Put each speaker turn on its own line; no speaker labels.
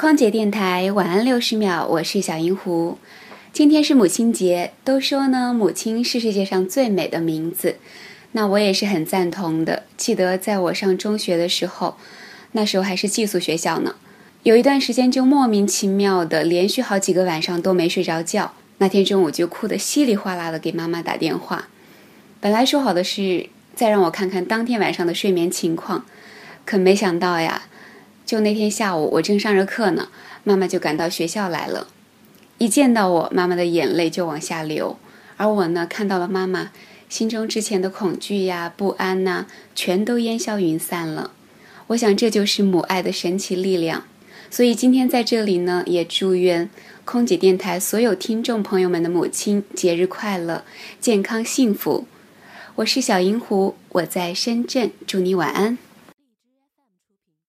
空姐电台晚安六十秒，我是小银狐。今天是母亲节，都说呢，母亲是世界上最美的名字，那我也是很赞同的。记得在我上中学的时候，那时候还是寄宿学校呢，有一段时间就莫名其妙的连续好几个晚上都没睡着觉。那天中午就哭得稀里哗啦的给妈妈打电话，本来说好的是再让我看看当天晚上的睡眠情况，可没想到呀。就那天下午，我正上着课呢，妈妈就赶到学校来了。一见到我，妈妈的眼泪就往下流，而我呢，看到了妈妈，心中之前的恐惧呀、不安呐，全都烟消云散了。我想这就是母爱的神奇力量。所以今天在这里呢，也祝愿空姐电台所有听众朋友们的母亲节日快乐、健康幸福。我是小银狐，我在深圳，祝你晚安。